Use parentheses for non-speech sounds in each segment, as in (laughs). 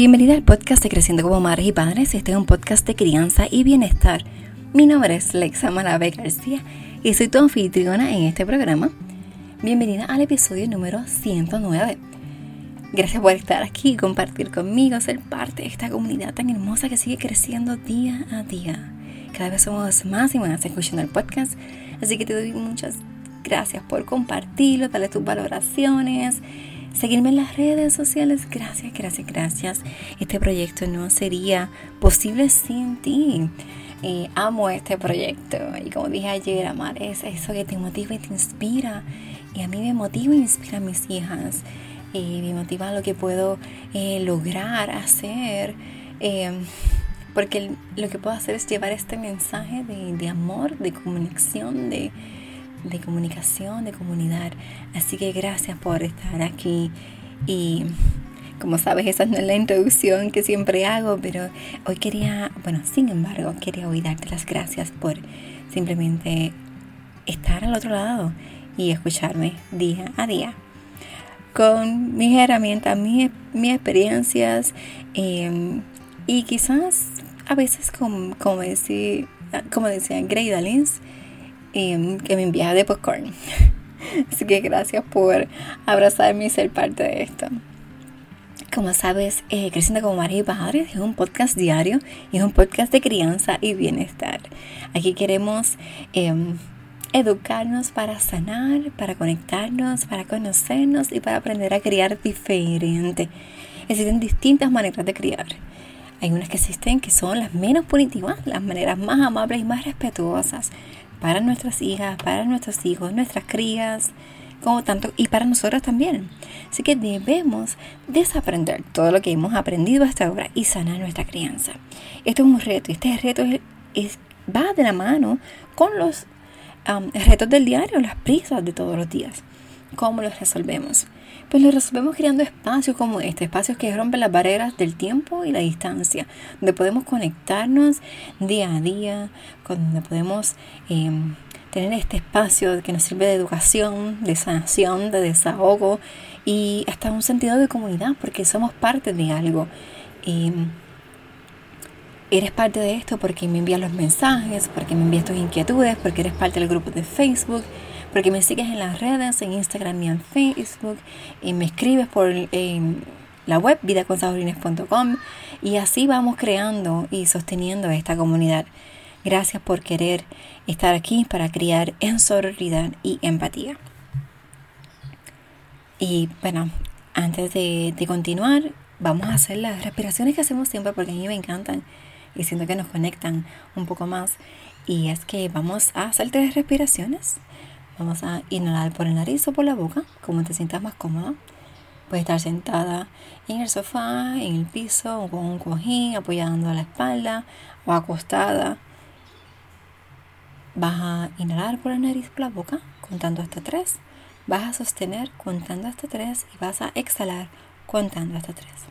Bienvenida al podcast de Creciendo como Madres y Padres. Este es un podcast de crianza y bienestar. Mi nombre es Lexa Malabe García y soy tu anfitriona en este programa. Bienvenida al episodio número 109. Gracias por estar aquí, compartir conmigo, ser parte de esta comunidad tan hermosa que sigue creciendo día a día. Cada vez somos más y más escuchando el podcast, así que te doy muchas gracias por compartirlo, darle tus valoraciones seguirme en las redes sociales. Gracias, gracias, gracias. Este proyecto no sería posible sin ti. Eh, amo este proyecto y como dije ayer, amar es eso que te motiva y te inspira. Y a mí me motiva e inspira a mis hijas. Y me motiva lo que puedo eh, lograr hacer. Em, porque lo que puedo hacer es llevar este mensaje de, de amor, de conexión, de, de comunicación, de comunidad. Así que gracias por estar aquí y como sabes, esa no es la introducción que siempre hago, pero hoy quería, bueno, sin embargo, quería hoy darte las gracias por simplemente estar al otro lado y escucharme día a día con mis herramientas, mis, mis experiencias em, y quizás a veces como, decía, como decía Grey Dalins, Em, que me envía de popcorn. (laughs) Así que gracias por abrazarme y ser parte de esto. Como sabes, eh, Creciendo como María y Padres es un podcast diario y es un podcast de crianza y bienestar. Aquí queremos em, educarnos para sanar, para conectarnos, para conocernos y para aprender a criar diferente. Existen distintas maneras de criar. Hay unas que existen que son las menos punitivas, las maneras más amables y más respetuosas para nuestras hijas, para nuestros hijos, nuestras crías, como tanto y para nosotros también. Así que debemos desaprender todo lo que hemos aprendido hasta ahora y sanar nuestra crianza. Esto es un reto y este reto va de la mano con los retos del diario, las prisas de todos los días. ¿Cómo los resolvemos? Pues los resolvemos creando espacios como este, espacios que rompen las barreras del tiempo y la distancia, donde podemos conectarnos día a día, donde podemos em, tener este espacio que nos sirve de educación, de sanación, de desahogo y hasta un sentido de comunidad, porque somos parte de algo. Em, eres parte de esto porque me envías los mensajes, porque me envías tus inquietudes, porque eres parte del grupo de Facebook porque me sigues en las redes, en Instagram y en Facebook, y me escribes por la web vidaconsaborines.com y así vamos creando y sosteniendo esta comunidad. Gracias por querer estar aquí para criar en sororidad y empatía. Y bueno, antes de, de continuar, vamos a hacer las respiraciones que hacemos siempre porque a mí me encantan y siento que nos conectan un poco más. Y es que vamos a hacer tres respiraciones Vamos a inhalar por el nariz o por la boca, como te sientas más cómoda. Puedes estar sentada en el sofá, en el piso, con un cojín apoyando la espalda o acostada. Vas a inhalar por el nariz por la boca, contando hasta tres. Vas a sostener contando hasta tres y vas a exhalar contando hasta tres.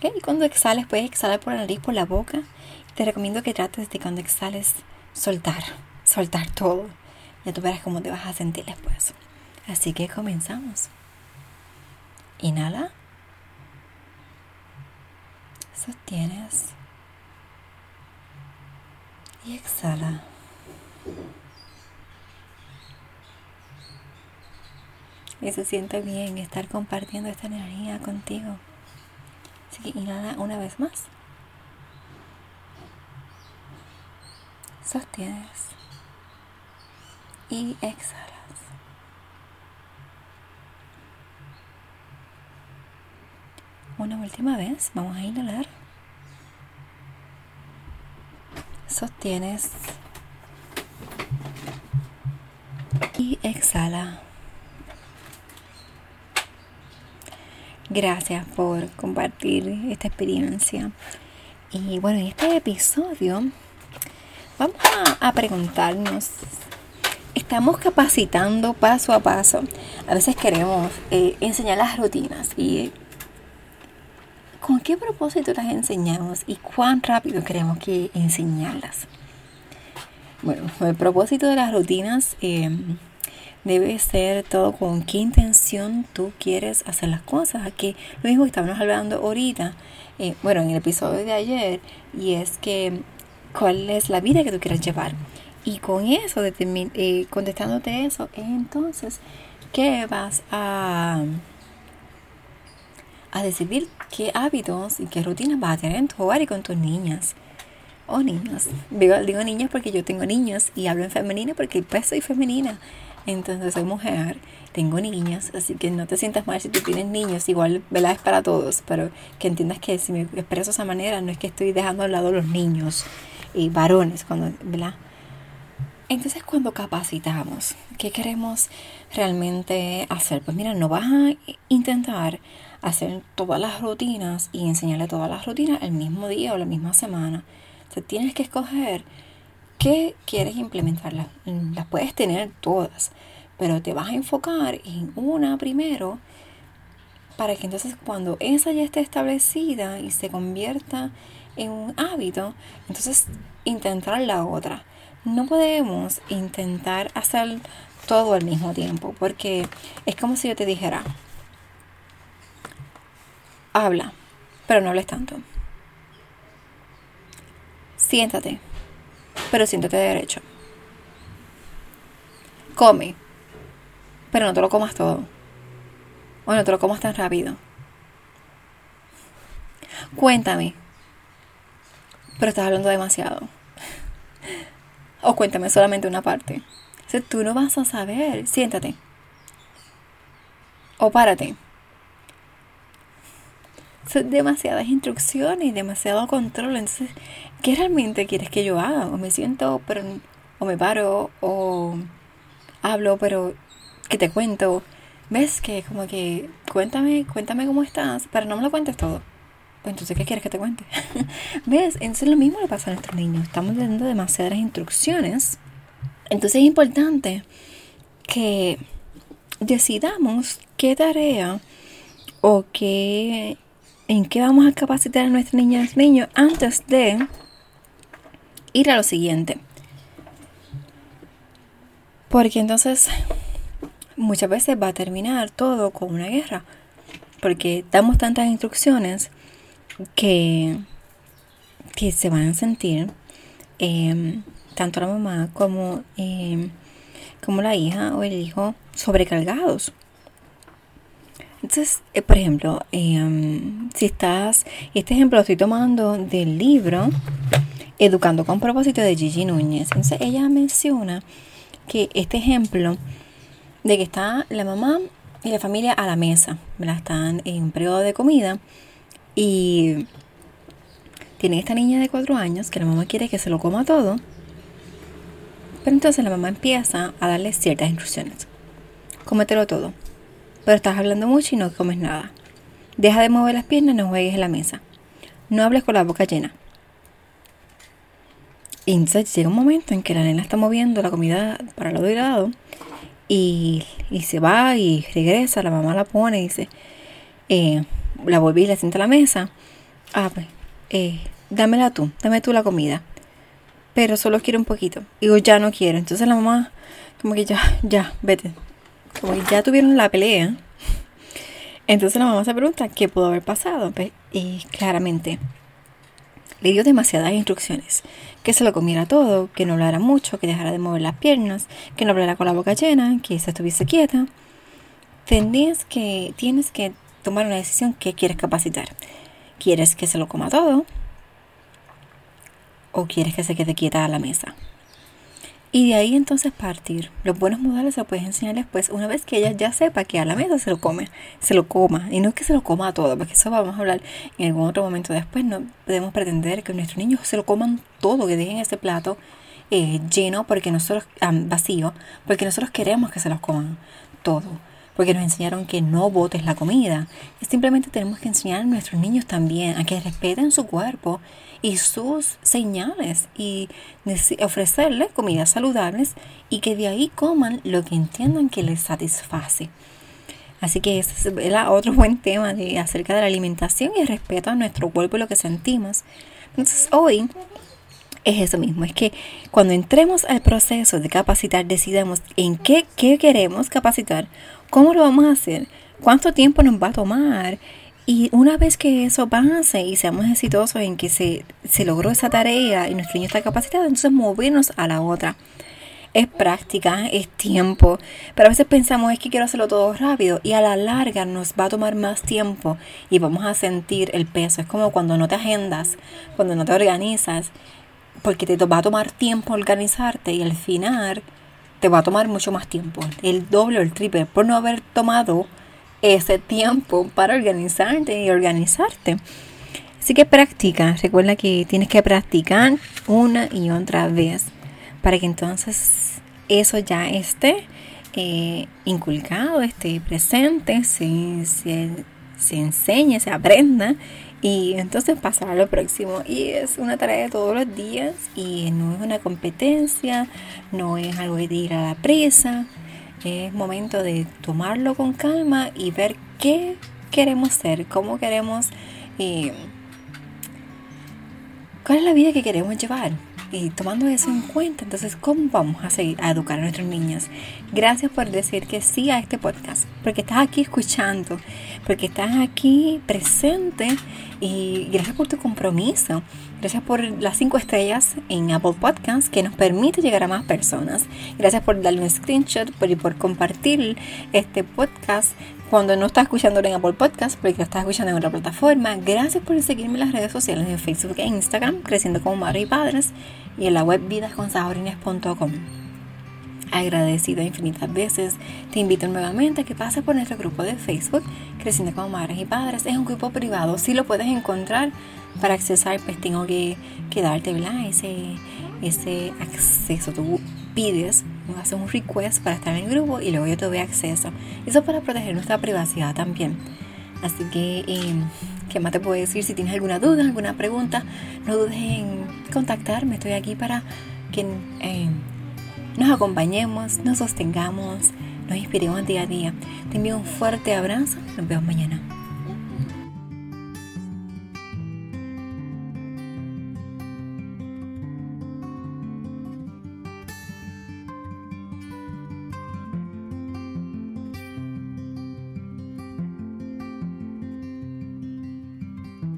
Y cuando exhales, puedes exhalar por la nariz, por la boca. Te recomiendo que trates de cuando exhales soltar, soltar todo ya tú verás cómo te vas a sentir después. Así que comenzamos. Inhala. Sostienes. Y exhala. Y se siente bien estar compartiendo esta energía contigo. Así que inhala una vez más. Sostienes y exhalas. Una última vez, vamos a inhalar. Sostienes y exhala. Gracias por compartir esta experiencia. Y bueno, en este episodio vamos a, a preguntarnos estamos capacitando paso a paso. A veces queremos eh, enseñar las rutinas y ¿con qué propósito las enseñamos y cuán rápido queremos que enseñarlas? Bueno, el propósito de las rutinas em, debe ser todo con qué intención tú quieres hacer las cosas. Que lo mismo que estábamos hablando ahorita, eh, bueno, en el episodio de ayer, y es que cuál es la vida que tú quieres llevar. Y con eso, eh, contestándote eso, entonces, ¿qué vas a, a decidir qué hábitos y qué rutinas vas a tener en tu hogar y con tus niñas? O niños. Digo, digo niños porque yo tengo niños y hablo en femenino porque pues soy femenina. Entonces soy mujer, tengo niñas, así que no te sientas mal si tú tienes niños. Igual, ¿verdad? Es para todos, pero que entiendas que si me expreso de esa manera no es que estoy dejando al lado los niños y varones, cuando, ¿verdad? Entonces cuando capacitamos, ¿qué queremos realmente hacer? Pues mira, no vas a intentar hacer todas las rutinas y enseñarle todas las rutinas el mismo día o la misma semana. O tienes que escoger qué quieres implementar. Las, las puedes tener todas, pero te vas a enfocar en una primero para que entonces cuando esa ya esté establecida y se convierta en un hábito, entonces intentar la otra no podemos intentar hacer todo al mismo tiempo, porque es como si yo te dijera, habla, pero no hables tanto. Siéntate, pero siéntate de derecho. Come, pero no te lo comas todo. O no te lo comas tan rápido. Cuéntame, pero estás hablando demasiado. O cuéntame solamente una parte. O tú no vas a saber. Siéntate. O párate. Son demasiadas instrucciones y demasiado control. Entonces, ¿qué realmente quieres que yo haga? O me siento, pero. O me paro, o hablo, pero. que te cuento? ¿Ves que como que. Cuéntame, cuéntame cómo estás, pero no me lo cuentes todo. Entonces, ¿qué quieres que te cuente? (laughs) ¿Ves? Entonces lo mismo le pasa a nuestros niños. Estamos dando demasiadas instrucciones. Entonces es importante que decidamos qué tarea o qué, en qué vamos a capacitar a nuestras niñas y niños antes de ir a lo siguiente. Porque entonces muchas veces va a terminar todo con una guerra. Porque damos tantas instrucciones que, que se van a sentir em, tanto la mamá como, em, como la hija o el hijo sobrecargados. Entonces, eh, por ejemplo, em, si estás, este ejemplo lo estoy tomando del libro Educando con propósito de Gigi Núñez. Entonces, ella menciona que este ejemplo de que está la mamá y la familia a la mesa, están en un periodo de comida y tiene esta niña de cuatro años que la mamá quiere que se lo coma todo. Pero entonces la mamá empieza a darle ciertas instrucciones. Cómetelo todo. Pero estás hablando mucho y no comes nada. Deja de mover las piernas, no juegues en la mesa. No hables con la boca llena. Y entonces llega un momento en que la nena está moviendo la comida para lado y lado. Y, y se va y regresa. La mamá la pone y dice, eh, la volví y la senté a la mesa. Ah, pues, eh, dámela tú, dame tú la comida. Pero solo quiero un poquito. Digo, ya no quiero. Entonces la mamá, como que ya, ya, vete. Como que ya tuvieron la pelea. Entonces la mamá se pregunta qué pudo haber pasado. Pues, y claramente le dio demasiadas instrucciones. Que se lo comiera todo, que no hablara mucho, que dejara de mover las piernas, que no hablara con la boca llena, que se estuviese quieta. Tienes que, tienes que tomar una decisión que quieres capacitar. ¿Quieres que se lo coma todo? ¿O quieres que se quede quieta a la mesa? Y de ahí entonces partir. Los buenos modales se puedes enseñar después, una vez que ella ya sepa que a la mesa se lo come, se lo coma. Y no es que se lo coma todo, porque eso vamos a hablar en algún otro momento después. No podemos pretender que nuestros niños se lo coman todo, que dejen ese plato eh, lleno porque nosotros, ah, vacío, porque nosotros queremos que se los coman todo porque nos enseñaron que no botes la comida. simplemente tenemos que enseñar a nuestros niños también a que respeten su cuerpo y sus señales y ofrecerles comidas saludables y que de ahí coman lo que entiendan que les satisface. Así que ese es otro buen tema de, acerca de la alimentación y el respeto a nuestro cuerpo y lo que sentimos. Entonces hoy es eso mismo, es que cuando entremos al proceso de capacitar, decidamos en qué, qué queremos capacitar, cómo lo vamos a hacer, cuánto tiempo nos va a tomar. Y una vez que eso pase y seamos exitosos en que se, se logró esa tarea y nuestro niño está capacitado, entonces movernos a la otra es práctica, es tiempo, pero a veces pensamos es que quiero hacerlo todo rápido y a la larga nos va a tomar más tiempo y vamos a sentir el peso. Es como cuando no te agendas, cuando no te organizas, porque te va a tomar tiempo organizarte y al final te va a tomar mucho más tiempo, el doble o el triple, por no haber tomado ese tiempo para organizarte y organizarte. Así que practica, recuerda que tienes que practicar una y otra vez para que entonces eso ya esté eh, inculcado, esté presente, se, se, enseñe, se aprenda y entonces pasar a lo próximo. Y es una tarea de todos los días y no es una competencia, no es algo de ir a la prisa, es momento de tomarlo con calma y ver qué queremos ser, cómo queremos, eh, cuál es la vida que queremos llevar y tomando eso en cuenta, entonces, ¿cómo vamos a seguir a educar a nuestros niños? Gracias por decir que sí a este podcast, porque estás aquí escuchando, porque estás aquí presente y gracias por tu compromiso. Gracias por las cinco estrellas en Apple Podcasts que nos permite llegar a más personas. Gracias por darle un screenshot y por compartir este podcast cuando no estás escuchando en Apple Podcast, porque lo estás escuchando en otra plataforma. Gracias por seguirme en las redes sociales de Facebook e Instagram, creciendo como madre y padres, y en la web vidasconsajorines.com. Agradecido infinitas veces, te invito nuevamente a que pases por nuestro grupo de Facebook, Creciendo como Madres y Padres. Es un grupo privado, si lo puedes encontrar para accesar, pues tengo que, que darte ese, ese acceso. Tú pides, haces un request para estar en el grupo y luego yo te doy acceso. Eso para proteger nuestra privacidad también. Así que, eh, ¿qué más te puedo decir? Si tienes alguna duda, alguna pregunta, no dudes en contactarme. Estoy aquí para que eh, nos acompañemos, nos sostengamos, nos inspiremos día a día. Te envío un fuerte abrazo. Nos vemos mañana.